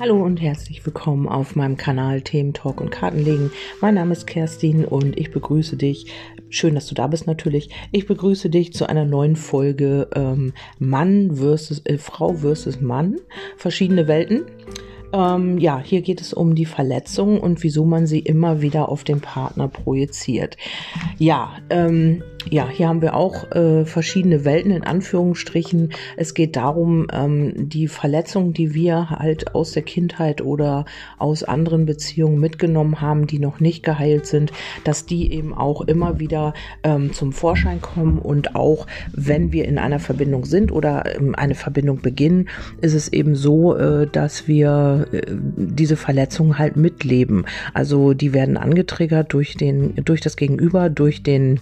Hallo und herzlich willkommen auf meinem Kanal Themen Talk und Kartenlegen. Mein Name ist Kerstin und ich begrüße dich. Schön, dass du da bist natürlich. Ich begrüße dich zu einer neuen Folge ähm, Mann versus äh, Frau versus Mann. Verschiedene Welten. Ähm, ja, hier geht es um die Verletzung und wieso man sie immer wieder auf den Partner projiziert. Ja, ähm, ja, hier haben wir auch äh, verschiedene Welten in Anführungsstrichen. Es geht darum, ähm, die Verletzungen, die wir halt aus der Kindheit oder aus anderen Beziehungen mitgenommen haben, die noch nicht geheilt sind, dass die eben auch immer wieder ähm, zum Vorschein kommen und auch wenn wir in einer Verbindung sind oder ähm, eine Verbindung beginnen, ist es eben so, äh, dass wir äh, diese Verletzungen halt mitleben. Also die werden angetriggert durch den, durch das Gegenüber, durch den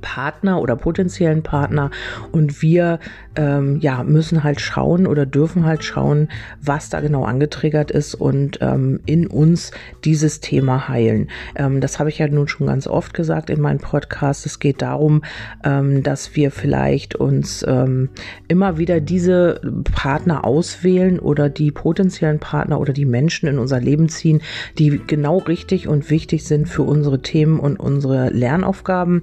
Partner oder potenziellen Partner und wir ähm, ja müssen halt schauen oder dürfen halt schauen, was da genau angetriggert ist und ähm, in uns dieses Thema heilen. Ähm, das habe ich ja nun schon ganz oft gesagt in meinem Podcast. Es geht darum, ähm, dass wir vielleicht uns ähm, immer wieder diese Partner auswählen oder die potenziellen Partner oder die Menschen in unser Leben ziehen, die genau richtig und wichtig sind für unsere Themen und unsere Lernaufgaben.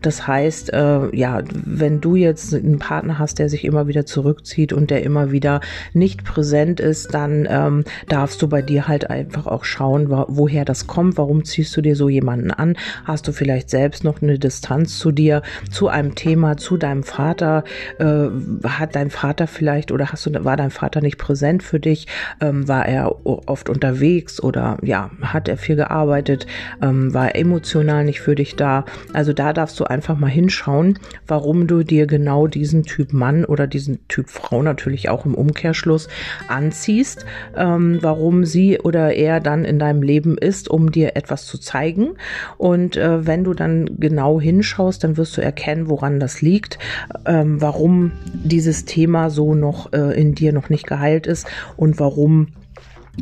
Das heißt, äh, ja, wenn du jetzt einen Partner hast, der sich immer wieder zurückzieht und der immer wieder nicht präsent ist, dann ähm, darfst du bei dir halt einfach auch schauen, woher das kommt. Warum ziehst du dir so jemanden an? Hast du vielleicht selbst noch eine Distanz zu dir, zu einem Thema, zu deinem Vater? Äh, hat dein Vater vielleicht oder hast du, war dein Vater nicht präsent für dich? Ähm, war er oft unterwegs oder ja, hat er viel gearbeitet? Ähm, war er emotional nicht für dich da? Also da darfst du einfach mal hinschauen, warum du dir genau diesen Typ Mann oder diesen Typ Frau natürlich auch im Umkehrschluss anziehst, ähm, warum sie oder er dann in deinem Leben ist, um dir etwas zu zeigen. Und äh, wenn du dann genau hinschaust, dann wirst du erkennen, woran das liegt, ähm, warum dieses Thema so noch äh, in dir noch nicht geheilt ist und warum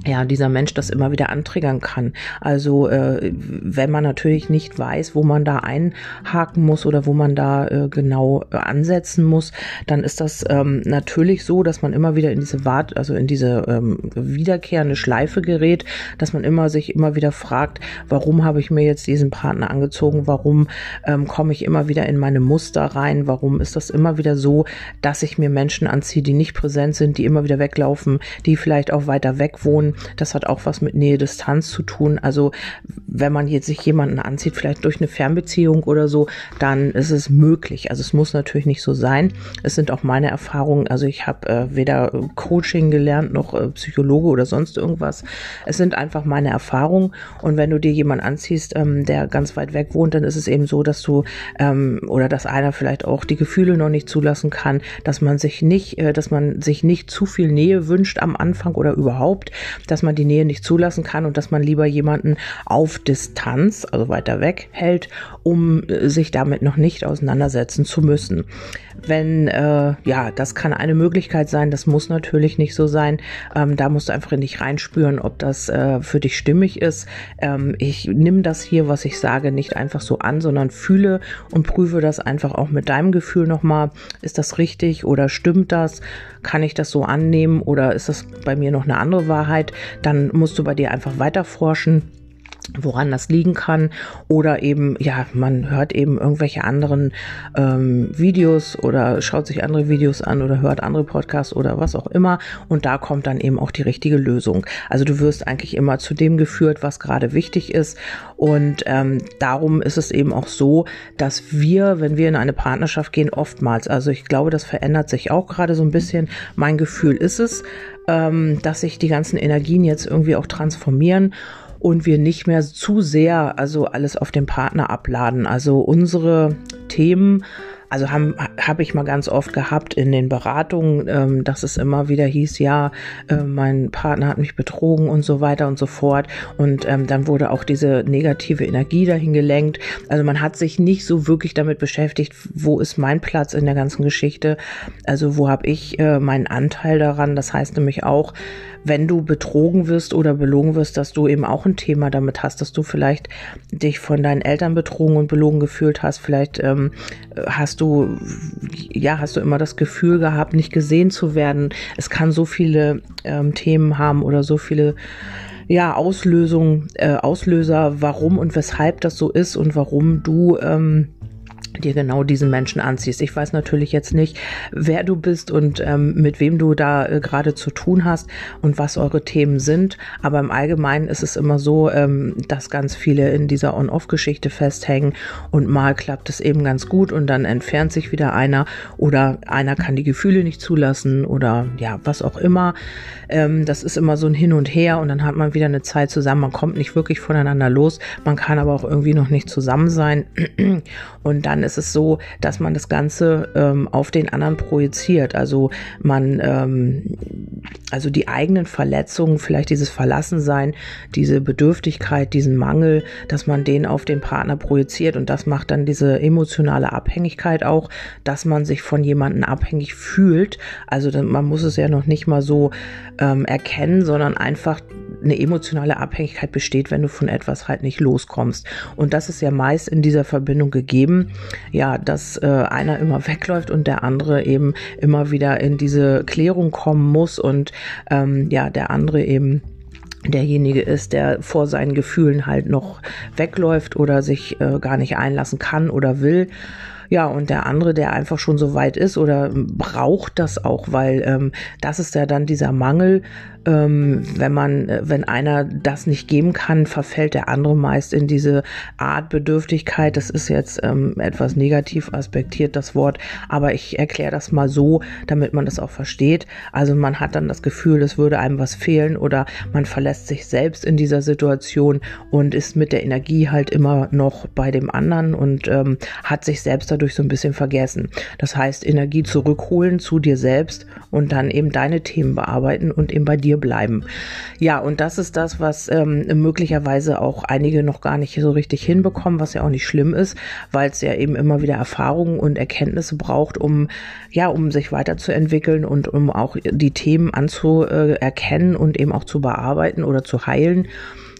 ja, dieser Mensch das immer wieder antriggern kann. Also äh, wenn man natürlich nicht weiß, wo man da einhaken muss oder wo man da äh, genau äh, ansetzen muss, dann ist das ähm, natürlich so, dass man immer wieder in diese Wart, also in diese ähm, wiederkehrende Schleife gerät, dass man immer sich immer wieder fragt, warum habe ich mir jetzt diesen Partner angezogen? Warum ähm, komme ich immer wieder in meine Muster rein? Warum ist das immer wieder so, dass ich mir Menschen anziehe, die nicht präsent sind, die immer wieder weglaufen, die vielleicht auch weiter weg wohnen? Person. Das hat auch was mit Nähe-Distanz zu tun. Also wenn man jetzt sich jemanden anzieht, vielleicht durch eine Fernbeziehung oder so, dann ist es möglich. Also es muss natürlich nicht so sein. Es sind auch meine Erfahrungen. Also ich habe äh, weder Coaching gelernt noch äh, Psychologe oder sonst irgendwas. Es sind einfach meine Erfahrungen. Und wenn du dir jemanden anziehst, ähm, der ganz weit weg wohnt, dann ist es eben so, dass du ähm, oder dass einer vielleicht auch die Gefühle noch nicht zulassen kann, dass man sich nicht, äh, dass man sich nicht zu viel Nähe wünscht am Anfang oder überhaupt, dass man die Nähe nicht zulassen kann und dass man lieber jemanden auf Distanz, also weiter weg hält, um äh, sich damit noch nicht auseinandersetzen zu müssen. Wenn, äh, ja, das kann eine Möglichkeit sein, das muss natürlich nicht so sein. Ähm, da musst du einfach in dich reinspüren, ob das äh, für dich stimmig ist. Ähm, ich nehme das hier, was ich sage, nicht einfach so an, sondern fühle und prüfe das einfach auch mit deinem Gefühl nochmal. Ist das richtig oder stimmt das? Kann ich das so annehmen oder ist das bei mir noch eine andere Wahrheit? Dann musst du bei dir einfach weiter forschen woran das liegen kann. Oder eben ja man hört eben irgendwelche anderen ähm, Videos oder schaut sich andere Videos an oder hört andere Podcasts oder was auch immer. Und da kommt dann eben auch die richtige Lösung. Also du wirst eigentlich immer zu dem geführt was gerade wichtig ist. Und ähm, darum ist es eben auch so dass wir wenn wir in eine Partnerschaft gehen oftmals also ich glaube das verändert sich auch gerade so ein bisschen. Mein Gefühl ist es ähm, dass sich die ganzen Energien jetzt irgendwie auch transformieren und wir nicht mehr zu sehr also alles auf den Partner abladen. Also unsere Themen also habe hab ich mal ganz oft gehabt in den Beratungen, ähm, dass es immer wieder hieß, ja, äh, mein Partner hat mich betrogen und so weiter und so fort. Und ähm, dann wurde auch diese negative Energie dahin gelenkt. Also man hat sich nicht so wirklich damit beschäftigt, wo ist mein Platz in der ganzen Geschichte. Also wo habe ich äh, meinen Anteil daran. Das heißt nämlich auch, wenn du betrogen wirst oder belogen wirst, dass du eben auch ein Thema damit hast, dass du vielleicht dich von deinen Eltern betrogen und belogen gefühlt hast. Vielleicht ähm, hast du, ja, hast du immer das Gefühl gehabt, nicht gesehen zu werden. Es kann so viele ähm, Themen haben oder so viele ja, Auslösung, äh, Auslöser, warum und weshalb das so ist und warum du ähm, dir genau diesen Menschen anziehst. Ich weiß natürlich jetzt nicht, wer du bist und ähm, mit wem du da äh, gerade zu tun hast und was eure Themen sind, aber im Allgemeinen ist es immer so, ähm, dass ganz viele in dieser On-Off-Geschichte festhängen und mal klappt es eben ganz gut und dann entfernt sich wieder einer oder einer kann die Gefühle nicht zulassen oder ja, was auch immer. Ähm, das ist immer so ein Hin und Her und dann hat man wieder eine Zeit zusammen. Man kommt nicht wirklich voneinander los, man kann aber auch irgendwie noch nicht zusammen sein und dann ist ist es so, dass man das Ganze ähm, auf den anderen projiziert. Also man, ähm, also die eigenen Verletzungen, vielleicht dieses Verlassensein, diese Bedürftigkeit, diesen Mangel, dass man den auf den Partner projiziert und das macht dann diese emotionale Abhängigkeit auch, dass man sich von jemandem abhängig fühlt. Also man muss es ja noch nicht mal so ähm, erkennen, sondern einfach eine emotionale Abhängigkeit besteht, wenn du von etwas halt nicht loskommst. Und das ist ja meist in dieser Verbindung gegeben, ja, dass äh, einer immer wegläuft und der andere eben immer wieder in diese Klärung kommen muss und ähm, ja, der andere eben derjenige ist, der vor seinen Gefühlen halt noch wegläuft oder sich äh, gar nicht einlassen kann oder will. Ja, und der andere, der einfach schon so weit ist oder braucht das auch, weil ähm, das ist ja dann dieser Mangel, ähm, wenn man, äh, wenn einer das nicht geben kann, verfällt der andere meist in diese Art Bedürftigkeit. Das ist jetzt ähm, etwas negativ aspektiert, das Wort, aber ich erkläre das mal so, damit man das auch versteht. Also man hat dann das Gefühl, es würde einem was fehlen oder man verlässt sich selbst in dieser Situation und ist mit der Energie halt immer noch bei dem anderen und ähm, hat sich selbst dadurch so ein bisschen vergessen. Das heißt, Energie zurückholen zu dir selbst und dann eben deine Themen bearbeiten und eben bei dir bleiben. Ja, und das ist das, was ähm, möglicherweise auch einige noch gar nicht so richtig hinbekommen, was ja auch nicht schlimm ist, weil es ja eben immer wieder Erfahrungen und Erkenntnisse braucht, um ja, um sich weiterzuentwickeln und um auch die Themen anzuerkennen und eben auch zu bearbeiten oder zu heilen.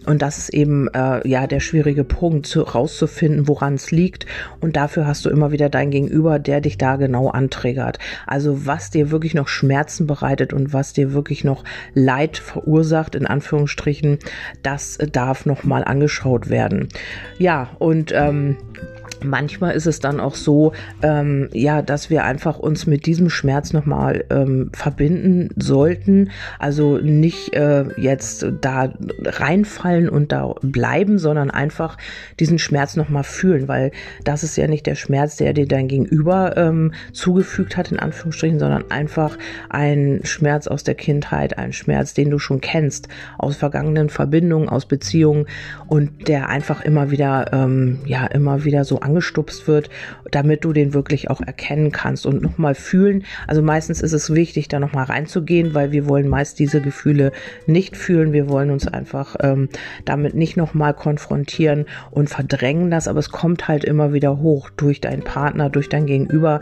Und das ist eben äh, ja der schwierige Punkt, zu, rauszufinden, woran es liegt. Und dafür hast du immer wieder dein Gegenüber, der dich da genau anträgert. Also was dir wirklich noch Schmerzen bereitet und was dir wirklich noch Leid verursacht, in Anführungsstrichen, das darf nochmal angeschaut werden. Ja, und ähm, manchmal ist es dann auch so, ähm, ja, dass wir einfach uns mit diesem Schmerz nochmal ähm, verbinden sollten. Also nicht äh, jetzt da reinfallen und da bleiben, sondern einfach diesen Schmerz nochmal fühlen, weil das ist ja nicht der Schmerz, der dir dein Gegenüber ähm, zugefügt hat, in Anführungsstrichen, sondern einfach ein Schmerz aus der Kindheit, ein Schmerz, den du schon kennst, aus vergangenen Verbindungen, aus Beziehungen und der einfach immer wieder, ähm, ja, immer wieder so angestupst wird, damit du den wirklich auch erkennen kannst und nochmal fühlen. Also meistens ist es wichtig, da nochmal reinzugehen, weil wir wollen meist diese Gefühle nicht fühlen. Wir wollen uns einfach ähm, damit nicht nochmal konfrontieren und verdrängen das, aber es kommt halt immer wieder hoch durch deinen Partner, durch dein Gegenüber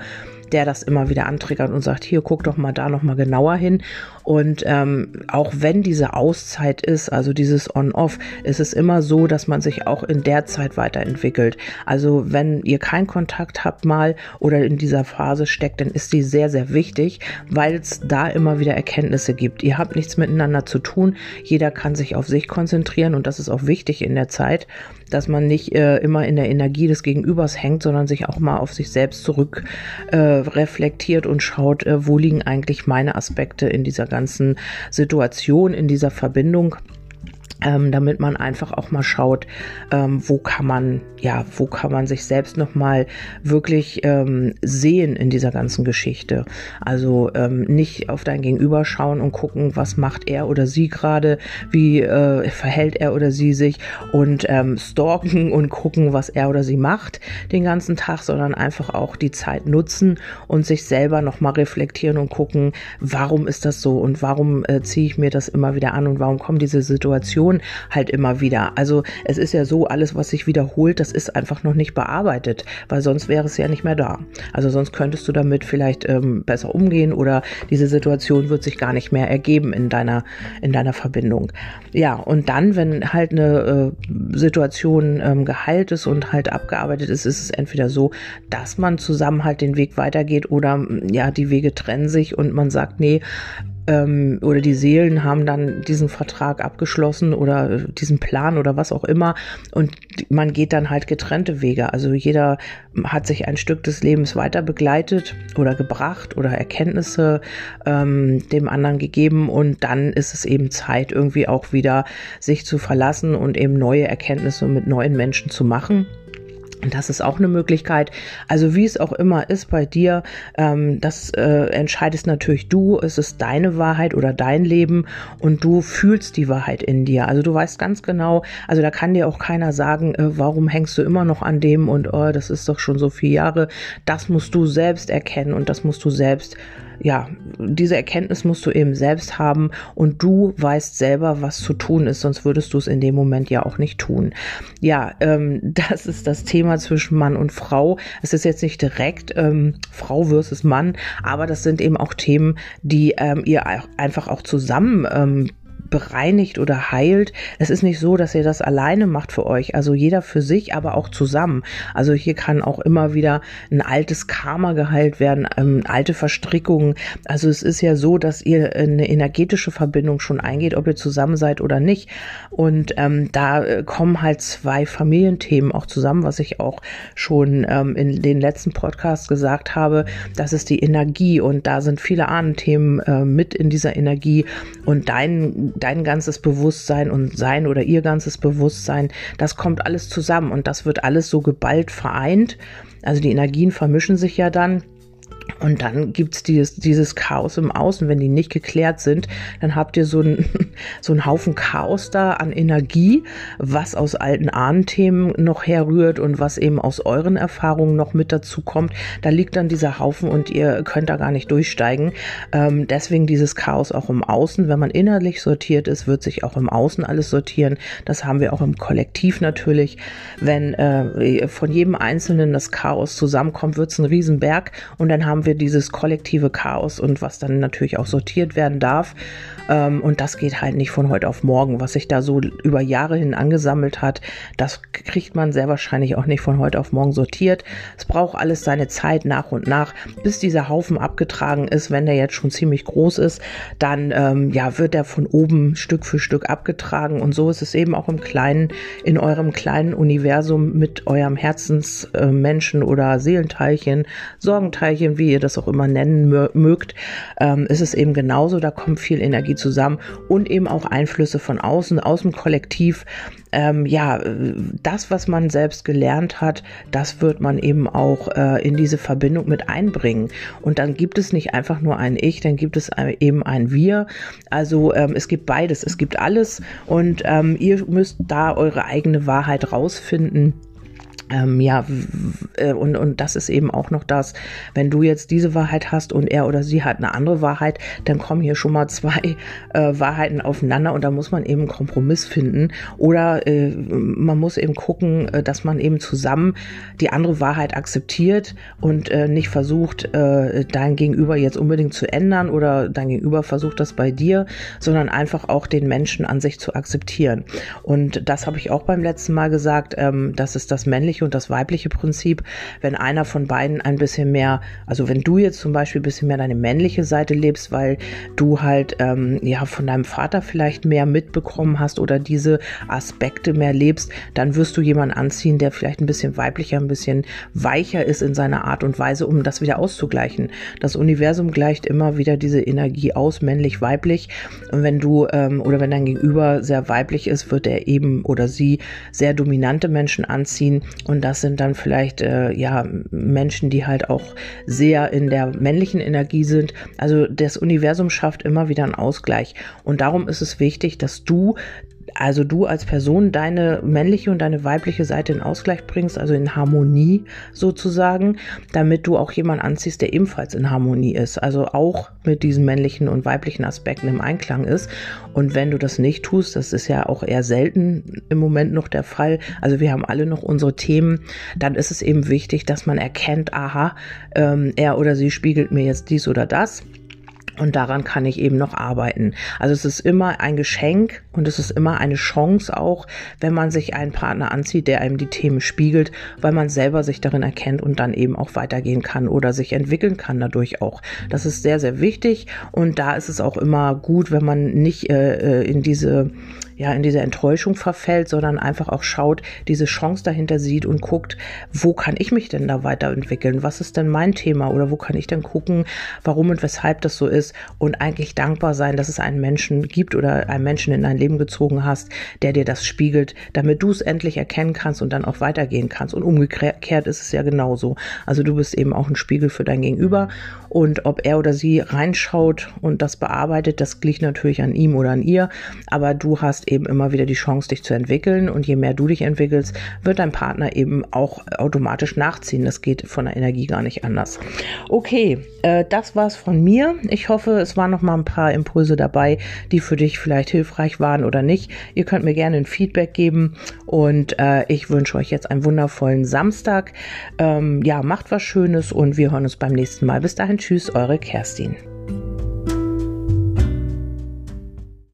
der das immer wieder antriggert und sagt, hier, guck doch mal da noch mal genauer hin. Und ähm, auch wenn diese Auszeit ist, also dieses On-Off, ist es immer so, dass man sich auch in der Zeit weiterentwickelt. Also wenn ihr keinen Kontakt habt mal oder in dieser Phase steckt, dann ist die sehr, sehr wichtig, weil es da immer wieder Erkenntnisse gibt. Ihr habt nichts miteinander zu tun. Jeder kann sich auf sich konzentrieren und das ist auch wichtig in der Zeit, dass man nicht äh, immer in der Energie des Gegenübers hängt, sondern sich auch mal auf sich selbst zurück äh, reflektiert und schaut, äh, wo liegen eigentlich meine Aspekte in dieser ganzen Situation, in dieser Verbindung ähm, damit man einfach auch mal schaut, ähm, wo kann man, ja, wo kann man sich selbst nochmal wirklich ähm, sehen in dieser ganzen Geschichte. Also ähm, nicht auf dein Gegenüber schauen und gucken, was macht er oder sie gerade, wie äh, verhält er oder sie sich und ähm, stalken und gucken, was er oder sie macht den ganzen Tag, sondern einfach auch die Zeit nutzen und sich selber nochmal reflektieren und gucken, warum ist das so und warum äh, ziehe ich mir das immer wieder an und warum kommen diese Situationen Situation halt immer wieder. Also es ist ja so, alles, was sich wiederholt, das ist einfach noch nicht bearbeitet, weil sonst wäre es ja nicht mehr da. Also sonst könntest du damit vielleicht ähm, besser umgehen oder diese Situation wird sich gar nicht mehr ergeben in deiner, in deiner Verbindung. Ja, und dann, wenn halt eine äh, Situation ähm, geheilt ist und halt abgearbeitet ist, ist es entweder so, dass man zusammen halt den Weg weitergeht oder ja, die Wege trennen sich und man sagt, nee, ähm, oder die Seelen haben dann diesen Vertrag abgeschlossen oder diesen Plan oder was auch immer und man geht dann halt getrennte Wege. Also jeder hat sich ein Stück des Lebens weiter begleitet oder gebracht oder Erkenntnisse ähm, dem anderen gegeben und dann ist es eben Zeit irgendwie auch wieder sich zu verlassen und eben neue Erkenntnisse mit neuen Menschen zu machen. Das ist auch eine Möglichkeit. Also wie es auch immer ist bei dir, ähm, das äh, entscheidest natürlich du. Es ist deine Wahrheit oder dein Leben und du fühlst die Wahrheit in dir. Also du weißt ganz genau, also da kann dir auch keiner sagen, äh, warum hängst du immer noch an dem und oh, das ist doch schon so viele Jahre. Das musst du selbst erkennen und das musst du selbst ja, diese Erkenntnis musst du eben selbst haben und du weißt selber, was zu tun ist, sonst würdest du es in dem Moment ja auch nicht tun. Ja, ähm, das ist das Thema zwischen Mann und Frau. Es ist jetzt nicht direkt ähm, Frau versus Mann, aber das sind eben auch Themen, die ähm, ihr einfach auch zusammen ähm, bereinigt oder heilt. Es ist nicht so, dass ihr das alleine macht für euch, also jeder für sich, aber auch zusammen. Also hier kann auch immer wieder ein altes Karma geheilt werden, ähm, alte Verstrickungen. Also es ist ja so, dass ihr eine energetische Verbindung schon eingeht, ob ihr zusammen seid oder nicht. Und ähm, da äh, kommen halt zwei Familienthemen auch zusammen, was ich auch schon ähm, in den letzten Podcasts gesagt habe. Das ist die Energie und da sind viele Ahnenthemen äh, mit in dieser Energie und dein dein ganzes Bewusstsein und sein oder ihr ganzes Bewusstsein, das kommt alles zusammen und das wird alles so geballt vereint. Also die Energien vermischen sich ja dann und dann gibt's dieses, dieses Chaos im Außen. Wenn die nicht geklärt sind, dann habt ihr so einen so einen Haufen Chaos da an Energie, was aus alten Ahnenthemen noch herrührt und was eben aus euren Erfahrungen noch mit dazu kommt. Da liegt dann dieser Haufen und ihr könnt da gar nicht durchsteigen. Ähm, deswegen dieses Chaos auch im Außen. Wenn man innerlich sortiert ist, wird sich auch im Außen alles sortieren. Das haben wir auch im Kollektiv natürlich. Wenn äh, von jedem Einzelnen das Chaos zusammenkommt, wird's ein Riesenberg und dann haben wir wir dieses kollektive Chaos und was dann natürlich auch sortiert werden darf. Ähm, und das geht halt nicht von heute auf morgen. Was sich da so über Jahre hin angesammelt hat, das kriegt man sehr wahrscheinlich auch nicht von heute auf morgen sortiert. Es braucht alles seine Zeit nach und nach, bis dieser Haufen abgetragen ist. Wenn der jetzt schon ziemlich groß ist, dann ähm, ja, wird er von oben Stück für Stück abgetragen. Und so ist es eben auch im Kleinen, in eurem kleinen Universum mit eurem Herzensmenschen äh, oder Seelenteilchen, Sorgenteilchen, wie ihr das auch immer nennen mögt, ähm, ist es eben genauso. Da kommt viel Energie zusammen und eben auch Einflüsse von außen, aus dem Kollektiv. Ähm, ja, das, was man selbst gelernt hat, das wird man eben auch äh, in diese Verbindung mit einbringen. Und dann gibt es nicht einfach nur ein Ich, dann gibt es eben ein Wir. Also ähm, es gibt beides, es gibt alles und ähm, ihr müsst da eure eigene Wahrheit rausfinden ähm, ja, äh, und, und das ist eben auch noch das, wenn du jetzt diese Wahrheit hast und er oder sie hat eine andere Wahrheit, dann kommen hier schon mal zwei äh, Wahrheiten aufeinander und da muss man eben einen Kompromiss finden oder äh, man muss eben gucken, äh, dass man eben zusammen die andere Wahrheit akzeptiert und äh, nicht versucht, dein Gegenüber jetzt unbedingt zu ändern oder dein Gegenüber versucht das bei dir, sondern einfach auch den Menschen an sich zu akzeptieren. Und das habe ich auch beim letzten Mal gesagt, ähm, das ist das männliche männliche und das weibliche Prinzip. Wenn einer von beiden ein bisschen mehr, also wenn du jetzt zum Beispiel ein bisschen mehr deine männliche Seite lebst, weil du halt ähm, ja von deinem Vater vielleicht mehr mitbekommen hast oder diese Aspekte mehr lebst, dann wirst du jemanden anziehen, der vielleicht ein bisschen weiblicher, ein bisschen weicher ist in seiner Art und Weise, um das wieder auszugleichen. Das Universum gleicht immer wieder diese Energie aus, männlich, weiblich. Und wenn du ähm, oder wenn dein Gegenüber sehr weiblich ist, wird er eben oder sie sehr dominante Menschen anziehen und das sind dann vielleicht äh, ja Menschen, die halt auch sehr in der männlichen Energie sind. Also das Universum schafft immer wieder einen Ausgleich. Und darum ist es wichtig, dass du also du als Person deine männliche und deine weibliche Seite in Ausgleich bringst, also in Harmonie sozusagen, damit du auch jemanden anziehst, der ebenfalls in Harmonie ist, also auch mit diesen männlichen und weiblichen Aspekten im Einklang ist. Und wenn du das nicht tust, das ist ja auch eher selten im Moment noch der Fall, also wir haben alle noch unsere Themen, dann ist es eben wichtig, dass man erkennt, aha, ähm, er oder sie spiegelt mir jetzt dies oder das und daran kann ich eben noch arbeiten. Also es ist immer ein Geschenk und es ist immer eine Chance auch, wenn man sich einen Partner anzieht, der einem die Themen spiegelt, weil man selber sich darin erkennt und dann eben auch weitergehen kann oder sich entwickeln kann dadurch auch. Das ist sehr, sehr wichtig und da ist es auch immer gut, wenn man nicht äh, äh in diese ja in diese Enttäuschung verfällt, sondern einfach auch schaut, diese Chance dahinter sieht und guckt, wo kann ich mich denn da weiterentwickeln? Was ist denn mein Thema oder wo kann ich denn gucken, warum und weshalb das so ist und eigentlich dankbar sein, dass es einen Menschen gibt oder einen Menschen in dein Leben gezogen hast, der dir das spiegelt, damit du es endlich erkennen kannst und dann auch weitergehen kannst. Und umgekehrt ist es ja genauso. Also du bist eben auch ein Spiegel für dein Gegenüber und ob er oder sie reinschaut und das bearbeitet, das liegt natürlich an ihm oder an ihr, aber du hast eben immer wieder die Chance, dich zu entwickeln. Und je mehr du dich entwickelst, wird dein Partner eben auch automatisch nachziehen. Das geht von der Energie gar nicht anders. Okay, äh, das war's von mir. Ich hoffe, es waren noch mal ein paar Impulse dabei, die für dich vielleicht hilfreich waren oder nicht. Ihr könnt mir gerne ein Feedback geben und äh, ich wünsche euch jetzt einen wundervollen Samstag. Ähm, ja, macht was Schönes und wir hören uns beim nächsten Mal. Bis dahin, tschüss, eure Kerstin.